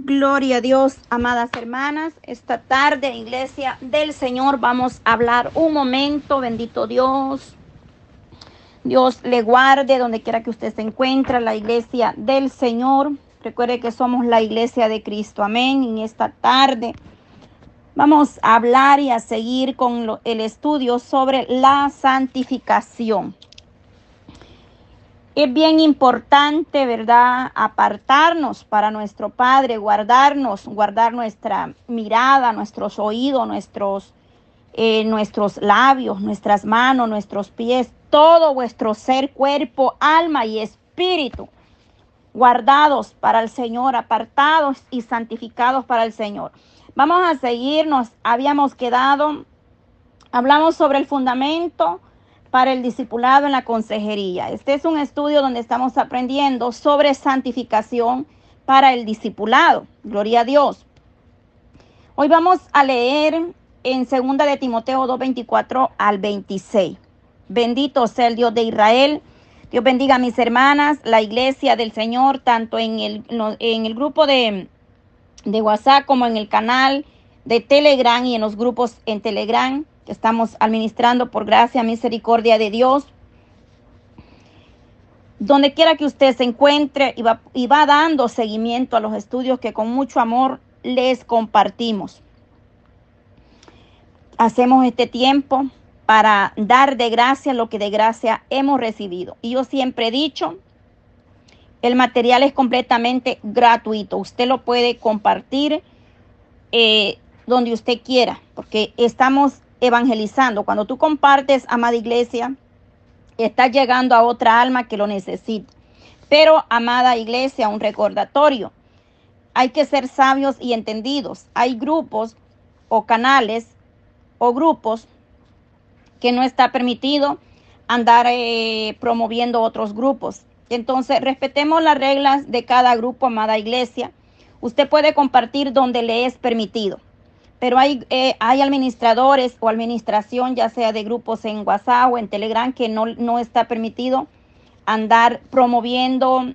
Gloria a Dios, amadas hermanas. Esta tarde, iglesia del Señor, vamos a hablar un momento, bendito Dios. Dios le guarde donde quiera que usted se encuentre, la iglesia del Señor. Recuerde que somos la iglesia de Cristo. Amén. En esta tarde vamos a hablar y a seguir con el estudio sobre la santificación es bien importante, ¿verdad? Apartarnos para nuestro Padre, guardarnos, guardar nuestra mirada, nuestros oídos, nuestros, eh, nuestros labios, nuestras manos, nuestros pies, todo vuestro ser, cuerpo, alma y espíritu, guardados para el Señor, apartados y santificados para el Señor. Vamos a seguirnos, habíamos quedado, hablamos sobre el fundamento para el discipulado en la consejería. Este es un estudio donde estamos aprendiendo sobre santificación para el discipulado. Gloria a Dios. Hoy vamos a leer en 2 de Timoteo 2:24 al 26. Bendito sea el Dios de Israel. Dios bendiga a mis hermanas, la iglesia del Señor, tanto en el, en el grupo de, de WhatsApp como en el canal de Telegram y en los grupos en Telegram estamos administrando por gracia, misericordia de Dios. Donde quiera que usted se encuentre y va, y va dando seguimiento a los estudios que con mucho amor les compartimos. Hacemos este tiempo para dar de gracia lo que de gracia hemos recibido. Y yo siempre he dicho, el material es completamente gratuito. Usted lo puede compartir eh, donde usted quiera, porque estamos evangelizando. Cuando tú compartes, amada iglesia, estás llegando a otra alma que lo necesita. Pero, amada iglesia, un recordatorio. Hay que ser sabios y entendidos. Hay grupos o canales o grupos que no está permitido andar eh, promoviendo otros grupos. Entonces, respetemos las reglas de cada grupo, amada iglesia. Usted puede compartir donde le es permitido pero hay, eh, hay administradores o administración, ya sea de grupos en WhatsApp o en Telegram, que no, no está permitido andar promoviendo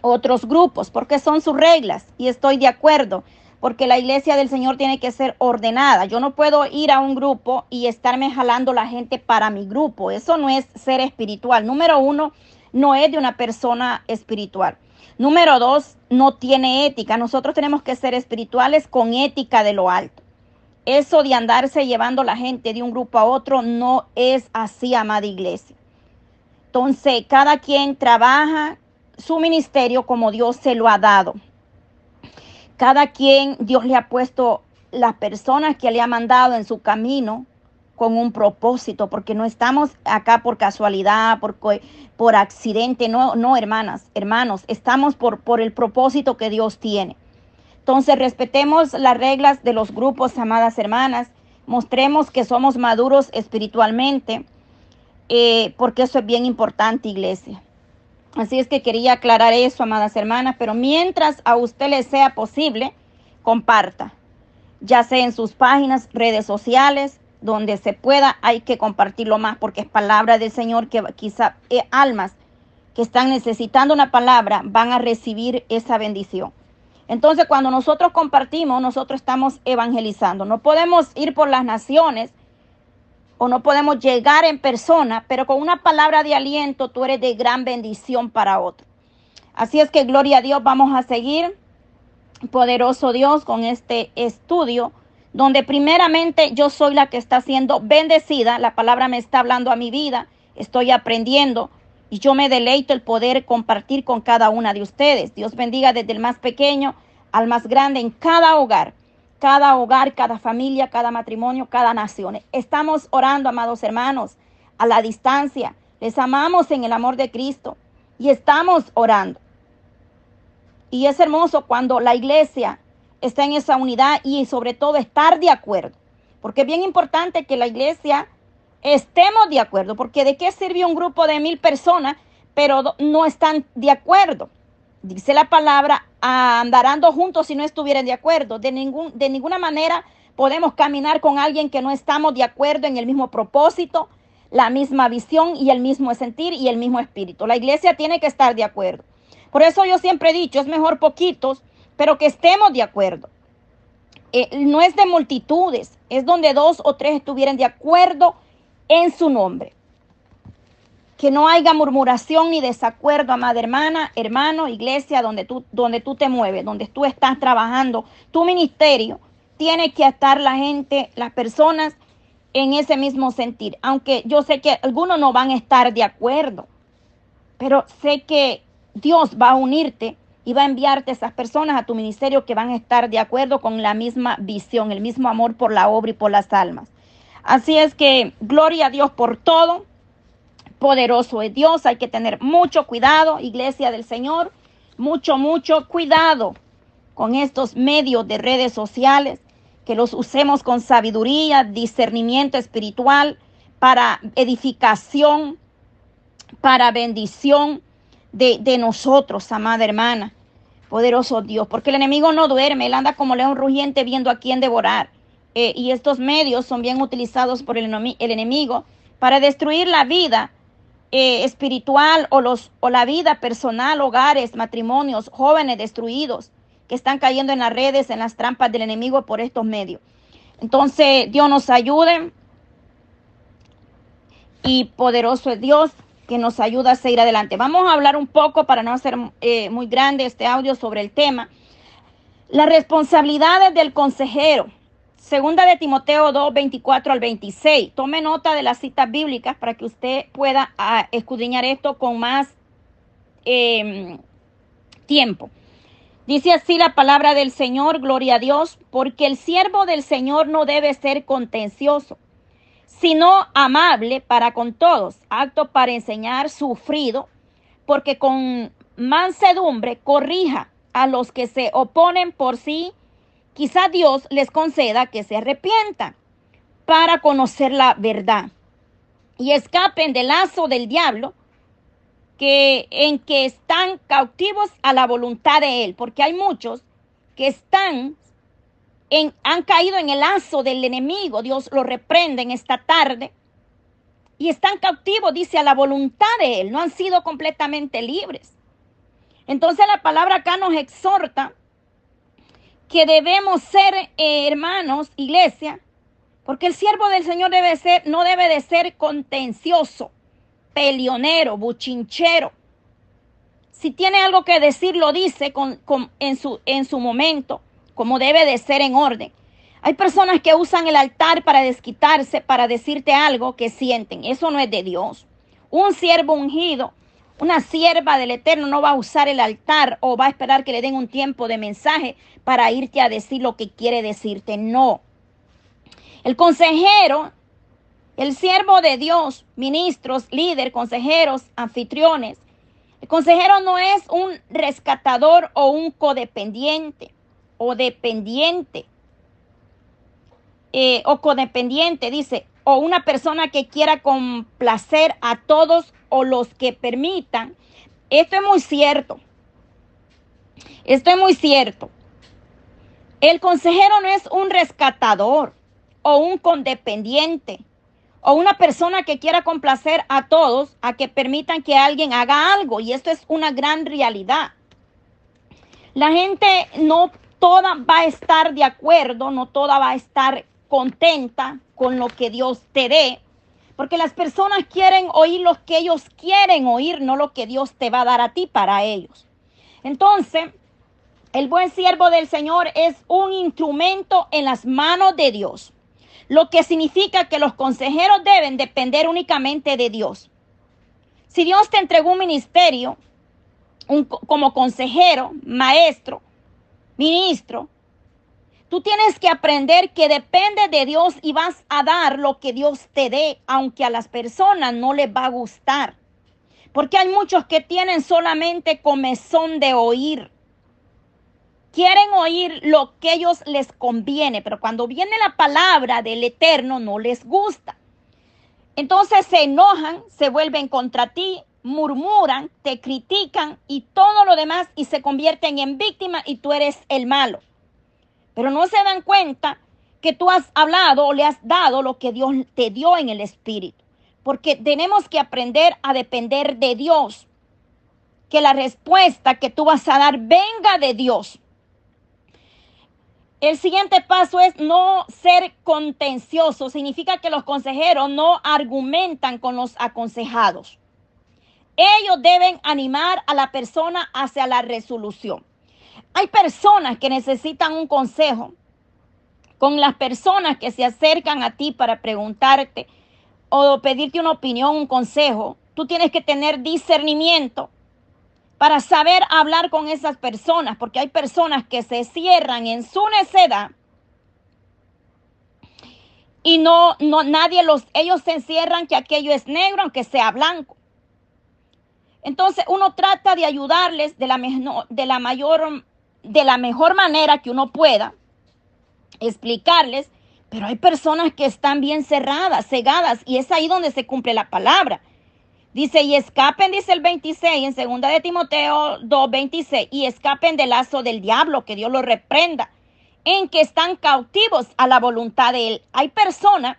otros grupos, porque son sus reglas y estoy de acuerdo, porque la iglesia del Señor tiene que ser ordenada. Yo no puedo ir a un grupo y estarme jalando la gente para mi grupo. Eso no es ser espiritual. Número uno, no es de una persona espiritual. Número dos, no tiene ética. Nosotros tenemos que ser espirituales con ética de lo alto. Eso de andarse llevando la gente de un grupo a otro no es así, amada iglesia. Entonces, cada quien trabaja su ministerio como Dios se lo ha dado. Cada quien, Dios le ha puesto las personas que le ha mandado en su camino con un propósito, porque no estamos acá por casualidad, por, por accidente, no, no, hermanas, hermanos, estamos por, por el propósito que Dios tiene. Entonces, respetemos las reglas de los grupos, amadas hermanas, mostremos que somos maduros espiritualmente, eh, porque eso es bien importante, iglesia. Así es que quería aclarar eso, amadas hermanas, pero mientras a usted le sea posible, comparta, ya sea en sus páginas, redes sociales, donde se pueda, hay que compartirlo más porque es palabra del Señor que quizá eh, almas que están necesitando una palabra van a recibir esa bendición. Entonces, cuando nosotros compartimos, nosotros estamos evangelizando. No podemos ir por las naciones o no podemos llegar en persona, pero con una palabra de aliento tú eres de gran bendición para otro. Así es que gloria a Dios, vamos a seguir, poderoso Dios, con este estudio donde primeramente yo soy la que está siendo bendecida, la palabra me está hablando a mi vida, estoy aprendiendo y yo me deleito el poder compartir con cada una de ustedes. Dios bendiga desde el más pequeño al más grande en cada hogar, cada hogar, cada familia, cada matrimonio, cada nación. Estamos orando, amados hermanos, a la distancia. Les amamos en el amor de Cristo y estamos orando. Y es hermoso cuando la iglesia está en esa unidad y sobre todo estar de acuerdo. Porque es bien importante que la iglesia estemos de acuerdo, porque de qué sirve un grupo de mil personas, pero no están de acuerdo. Dice la palabra, andarán juntos si no estuvieran de acuerdo. De, ningún, de ninguna manera podemos caminar con alguien que no estamos de acuerdo en el mismo propósito, la misma visión y el mismo sentir y el mismo espíritu. La iglesia tiene que estar de acuerdo. Por eso yo siempre he dicho, es mejor poquitos pero que estemos de acuerdo. Eh, no es de multitudes, es donde dos o tres estuvieran de acuerdo en su nombre. Que no haya murmuración ni desacuerdo, amada hermana, hermano, iglesia, donde tú, donde tú te mueves, donde tú estás trabajando, tu ministerio, tiene que estar la gente, las personas en ese mismo sentir. Aunque yo sé que algunos no van a estar de acuerdo, pero sé que Dios va a unirte y va a enviarte esas personas a tu ministerio que van a estar de acuerdo con la misma visión, el mismo amor por la obra y por las almas. Así es que gloria a Dios por todo. Poderoso es Dios, hay que tener mucho cuidado, iglesia del Señor, mucho, mucho cuidado con estos medios de redes sociales, que los usemos con sabiduría, discernimiento espiritual, para edificación, para bendición de, de nosotros, amada hermana. Poderoso Dios, porque el enemigo no duerme, él anda como león rugiente viendo a quién devorar. Eh, y estos medios son bien utilizados por el, enemigo para destruir la vida eh, espiritual o, los, o la vida personal, hogares, matrimonios, jóvenes destruidos que están cayendo en las redes, en las trampas del enemigo por estos medios. Entonces, Dios nos ayude y poderoso es Dios que nos ayuda a seguir adelante. Vamos a hablar un poco, para no hacer eh, muy grande este audio, sobre el tema. Las responsabilidades del consejero. Segunda de Timoteo 2, 24 al 26. Tome nota de las citas bíblicas para que usted pueda ah, escudriñar esto con más em, tiempo. Dice así la palabra del Señor, gloria a Dios, porque el siervo del Señor no debe ser contencioso sino amable para con todos, acto para enseñar, sufrido, porque con mansedumbre corrija a los que se oponen por sí, quizá Dios les conceda que se arrepientan para conocer la verdad y escapen del lazo del diablo que en que están cautivos a la voluntad de él, porque hay muchos que están han caído en el lazo del enemigo. Dios lo reprende en esta tarde. Y están cautivos, dice, a la voluntad de Él. No han sido completamente libres. Entonces la palabra acá nos exhorta que debemos ser eh, hermanos, iglesia, porque el siervo del Señor debe ser, no debe de ser contencioso, pelionero, buchinchero. Si tiene algo que decir, lo dice con, su, en su momento como debe de ser en orden. Hay personas que usan el altar para desquitarse, para decirte algo que sienten. Eso no es de Dios. Un siervo ungido, una sierva del Eterno no va a usar el altar o va a esperar que le den un tiempo de mensaje para irte a decir lo que quiere decirte. No. El consejero, el siervo de Dios, ministros, líderes, consejeros, anfitriones. El consejero no es un rescatador o un codependiente o dependiente eh, o codependiente, dice, o una persona que quiera complacer a todos o los que permitan. Esto es muy cierto. Esto es muy cierto. El consejero no es un rescatador o un condependiente o una persona que quiera complacer a todos a que permitan que alguien haga algo. Y esto es una gran realidad. La gente no toda va a estar de acuerdo, no toda va a estar contenta con lo que Dios te dé, porque las personas quieren oír lo que ellos quieren oír, no lo que Dios te va a dar a ti para ellos. Entonces, el buen siervo del Señor es un instrumento en las manos de Dios, lo que significa que los consejeros deben depender únicamente de Dios. Si Dios te entregó un ministerio un, como consejero, maestro, ministro, tú tienes que aprender que depende de Dios y vas a dar lo que Dios te dé, aunque a las personas no les va a gustar. Porque hay muchos que tienen solamente comezón de oír. Quieren oír lo que ellos les conviene, pero cuando viene la palabra del Eterno no les gusta. Entonces se enojan, se vuelven contra ti, murmuran, te critican y todo lo demás y se convierten en víctimas y tú eres el malo. Pero no se dan cuenta que tú has hablado o le has dado lo que Dios te dio en el Espíritu. Porque tenemos que aprender a depender de Dios. Que la respuesta que tú vas a dar venga de Dios. El siguiente paso es no ser contencioso. Significa que los consejeros no argumentan con los aconsejados. Ellos deben animar a la persona hacia la resolución. Hay personas que necesitan un consejo. Con las personas que se acercan a ti para preguntarte o pedirte una opinión, un consejo, tú tienes que tener discernimiento para saber hablar con esas personas, porque hay personas que se cierran en su necedad y no, no, nadie los, ellos se encierran que aquello es negro, aunque sea blanco. Entonces uno trata de ayudarles de la, de la mayor, de la mejor manera que uno pueda, explicarles, pero hay personas que están bien cerradas, cegadas, y es ahí donde se cumple la palabra. Dice, y escapen, dice el 26 en segunda de Timoteo 2, 26, y escapen del lazo del diablo, que Dios lo reprenda, en que están cautivos a la voluntad de Él. Hay personas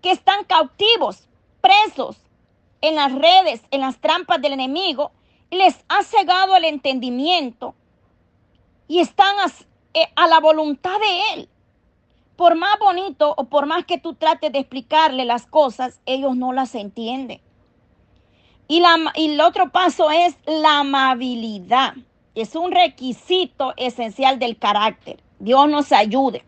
que están cautivos, presos en las redes, en las trampas del enemigo, les ha cegado el entendimiento y están a, eh, a la voluntad de Él. Por más bonito o por más que tú trates de explicarle las cosas, ellos no las entienden. Y, la, y el otro paso es la amabilidad. Es un requisito esencial del carácter. Dios nos ayude.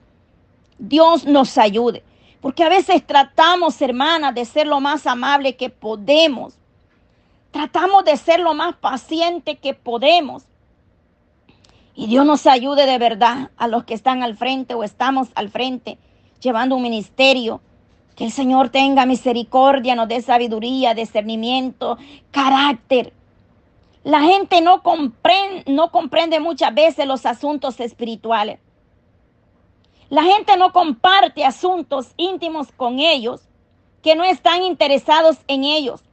Dios nos ayude. Porque a veces tratamos, hermanas, de ser lo más amable que podemos. Tratamos de ser lo más paciente que podemos. Y Dios nos ayude de verdad a los que están al frente o estamos al frente llevando un ministerio que el Señor tenga misericordia, nos dé sabiduría, discernimiento, carácter. La gente no comprende, no comprende muchas veces los asuntos espirituales. La gente no comparte asuntos íntimos con ellos que no están interesados en ellos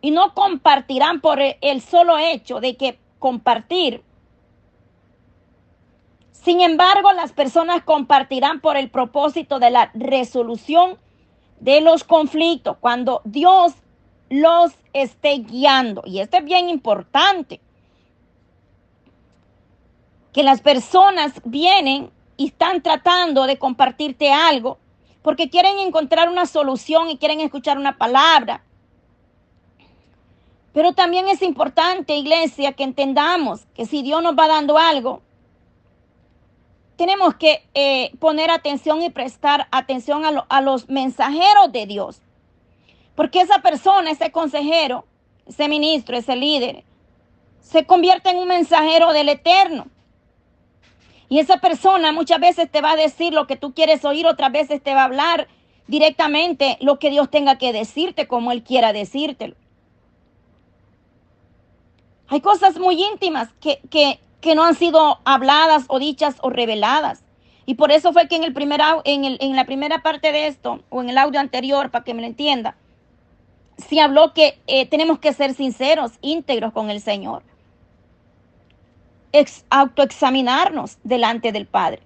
y no compartirán por el solo hecho de que compartir. Sin embargo, las personas compartirán por el propósito de la resolución de los conflictos, cuando Dios los esté guiando. Y esto es bien importante. Que las personas vienen y están tratando de compartirte algo porque quieren encontrar una solución y quieren escuchar una palabra. Pero también es importante, iglesia, que entendamos que si Dios nos va dando algo, tenemos que eh, poner atención y prestar atención a, a los mensajeros de Dios. Porque esa persona, ese consejero, ese ministro, ese líder, se convierte en un mensajero del Eterno. Y esa persona muchas veces te va a decir lo que tú quieres oír, otras veces te va a hablar directamente lo que Dios tenga que decirte como Él quiera decírtelo. Hay cosas muy íntimas que, que que no han sido habladas o dichas o reveladas. Y por eso fue que en, el primer, en, el, en la primera parte de esto, o en el audio anterior, para que me lo entienda, se habló que eh, tenemos que ser sinceros, íntegros con el Señor. Ex, autoexaminarnos delante del Padre.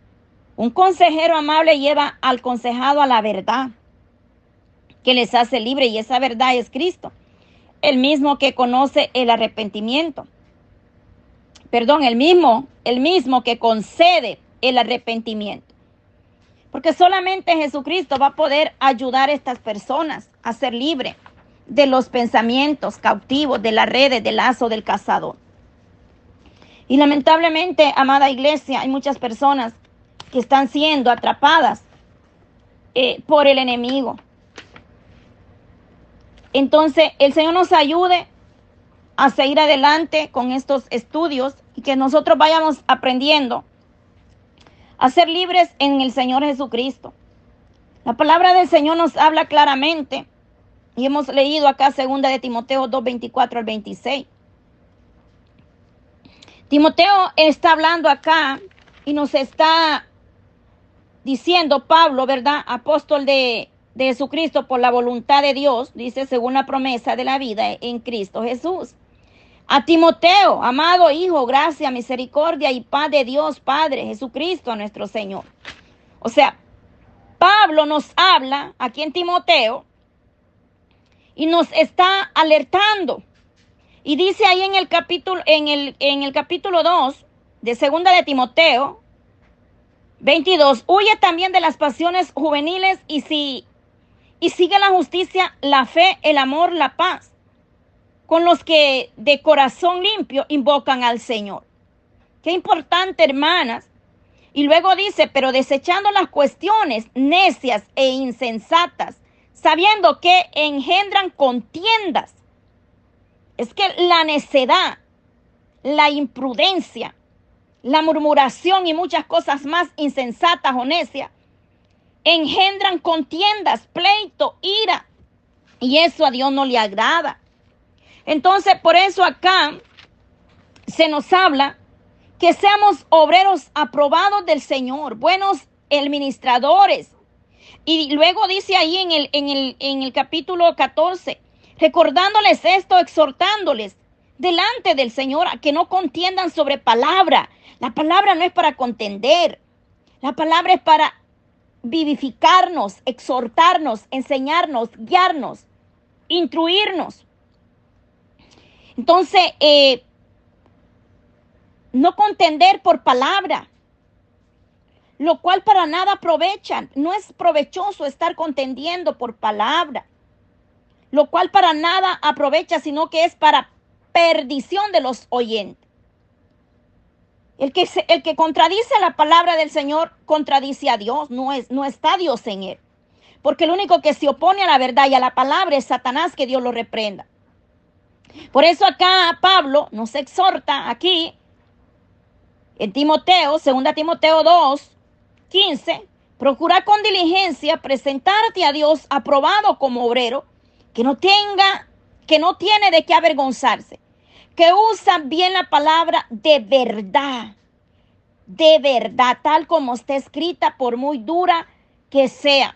Un consejero amable lleva al consejado a la verdad que les hace libre y esa verdad es Cristo, el mismo que conoce el arrepentimiento perdón, el mismo, el mismo que concede el arrepentimiento. Porque solamente Jesucristo va a poder ayudar a estas personas a ser libres de los pensamientos cautivos, de las redes, del lazo del cazador. Y lamentablemente, amada iglesia, hay muchas personas que están siendo atrapadas eh, por el enemigo. Entonces, el Señor nos ayude a seguir adelante con estos estudios y que nosotros vayamos aprendiendo a ser libres en el Señor Jesucristo. La palabra del Señor nos habla claramente y hemos leído acá segunda de Timoteo 2, 24 al 26. Timoteo está hablando acá y nos está diciendo Pablo, ¿verdad? Apóstol de, de Jesucristo por la voluntad de Dios, dice según la promesa de la vida en Cristo Jesús. A Timoteo, amado Hijo, gracia, misericordia y paz de Dios Padre, Jesucristo nuestro Señor. O sea, Pablo nos habla aquí en Timoteo y nos está alertando. Y dice ahí en el capítulo, en el, en el capítulo 2 de segunda de Timoteo, 22. Huye también de las pasiones juveniles y si y sigue la justicia, la fe, el amor, la paz, con los que de corazón limpio invocan al Señor. Qué importante, hermanas. Y luego dice, pero desechando las cuestiones necias e insensatas, sabiendo que engendran contiendas. Es que la necedad, la imprudencia, la murmuración y muchas cosas más insensatas o necias engendran contiendas, pleito, ira. Y eso a Dios no le agrada. Entonces, por eso acá se nos habla que seamos obreros aprobados del Señor, buenos administradores. Y luego dice ahí en el, en el, en el capítulo 14, recordándoles esto, exhortándoles delante del Señor a que no contiendan sobre palabra. La palabra no es para contender. La palabra es para vivificarnos, exhortarnos, enseñarnos, guiarnos, instruirnos. Entonces, eh, no contender por palabra, lo cual para nada aprovechan. No es provechoso estar contendiendo por palabra, lo cual para nada aprovecha, sino que es para perdición de los oyentes. El que, el que contradice la palabra del Señor contradice a Dios, no, es, no está Dios en él. Porque el único que se opone a la verdad y a la palabra es Satanás, que Dios lo reprenda. Por eso acá Pablo nos exhorta aquí en Timoteo, 2 Timoteo 2, 15, procura con diligencia presentarte a Dios aprobado como obrero, que no tenga, que no tiene de qué avergonzarse, que usa bien la palabra de verdad, de verdad, tal como está escrita, por muy dura que sea.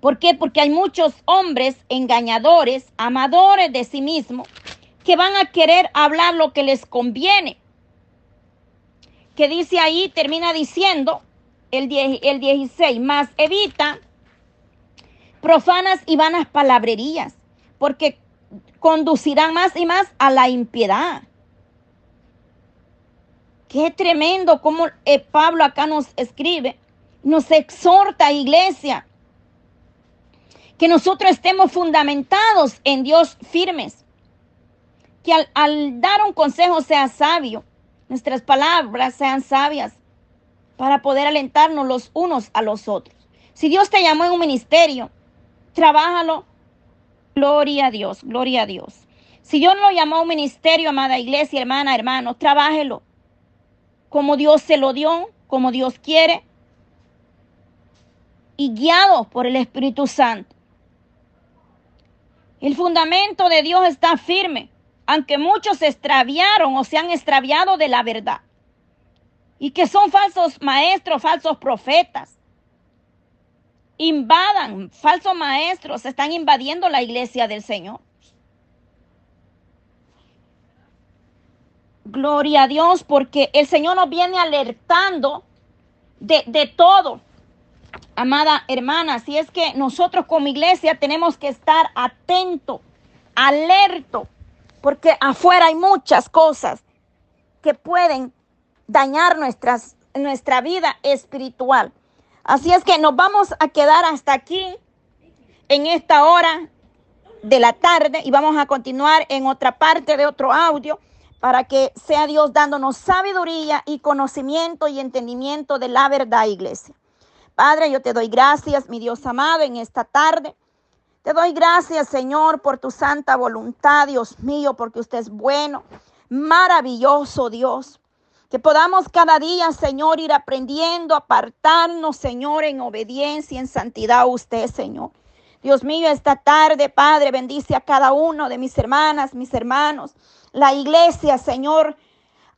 ¿Por qué? Porque hay muchos hombres engañadores, amadores de sí mismos, que van a querer hablar lo que les conviene. Que dice ahí, termina diciendo el, el 16, más evita profanas y vanas palabrerías, porque conducirán más y más a la impiedad. Qué tremendo como eh, Pablo acá nos escribe, nos exhorta, iglesia, que nosotros estemos fundamentados en Dios firmes, que al, al dar un consejo sea sabio, nuestras palabras sean sabias para poder alentarnos los unos a los otros. Si Dios te llamó en un ministerio, trabájalo Gloria a Dios, gloria a Dios. Si Dios lo llamó a un ministerio, amada iglesia, hermana, hermano, trabájelo como Dios se lo dio, como Dios quiere, y guiado por el Espíritu Santo. El fundamento de Dios está firme, aunque muchos se extraviaron o se han extraviado de la verdad. Y que son falsos maestros, falsos profetas invadan, falsos maestros, están invadiendo la iglesia del Señor. Gloria a Dios, porque el Señor nos viene alertando de, de todo. Amada hermana, si es que nosotros como iglesia tenemos que estar atentos, alerto, porque afuera hay muchas cosas que pueden dañar nuestras, nuestra vida espiritual. Así es que nos vamos a quedar hasta aquí en esta hora de la tarde y vamos a continuar en otra parte de otro audio para que sea Dios dándonos sabiduría y conocimiento y entendimiento de la verdad, iglesia. Padre, yo te doy gracias, mi Dios amado, en esta tarde. Te doy gracias, Señor, por tu santa voluntad, Dios mío, porque usted es bueno, maravilloso Dios. Que podamos cada día, Señor, ir aprendiendo, apartarnos, Señor, en obediencia, en santidad a usted, Señor. Dios mío, esta tarde, Padre, bendice a cada uno de mis hermanas, mis hermanos. La iglesia, Señor,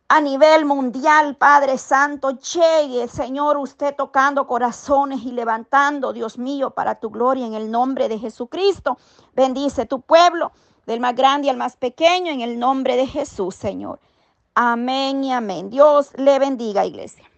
a nivel mundial, Padre Santo, llegue, Señor, usted tocando corazones y levantando, Dios mío, para tu gloria en el nombre de Jesucristo. Bendice tu pueblo, del más grande al más pequeño, en el nombre de Jesús, Señor. Amén y amén. Dios le bendiga, iglesia.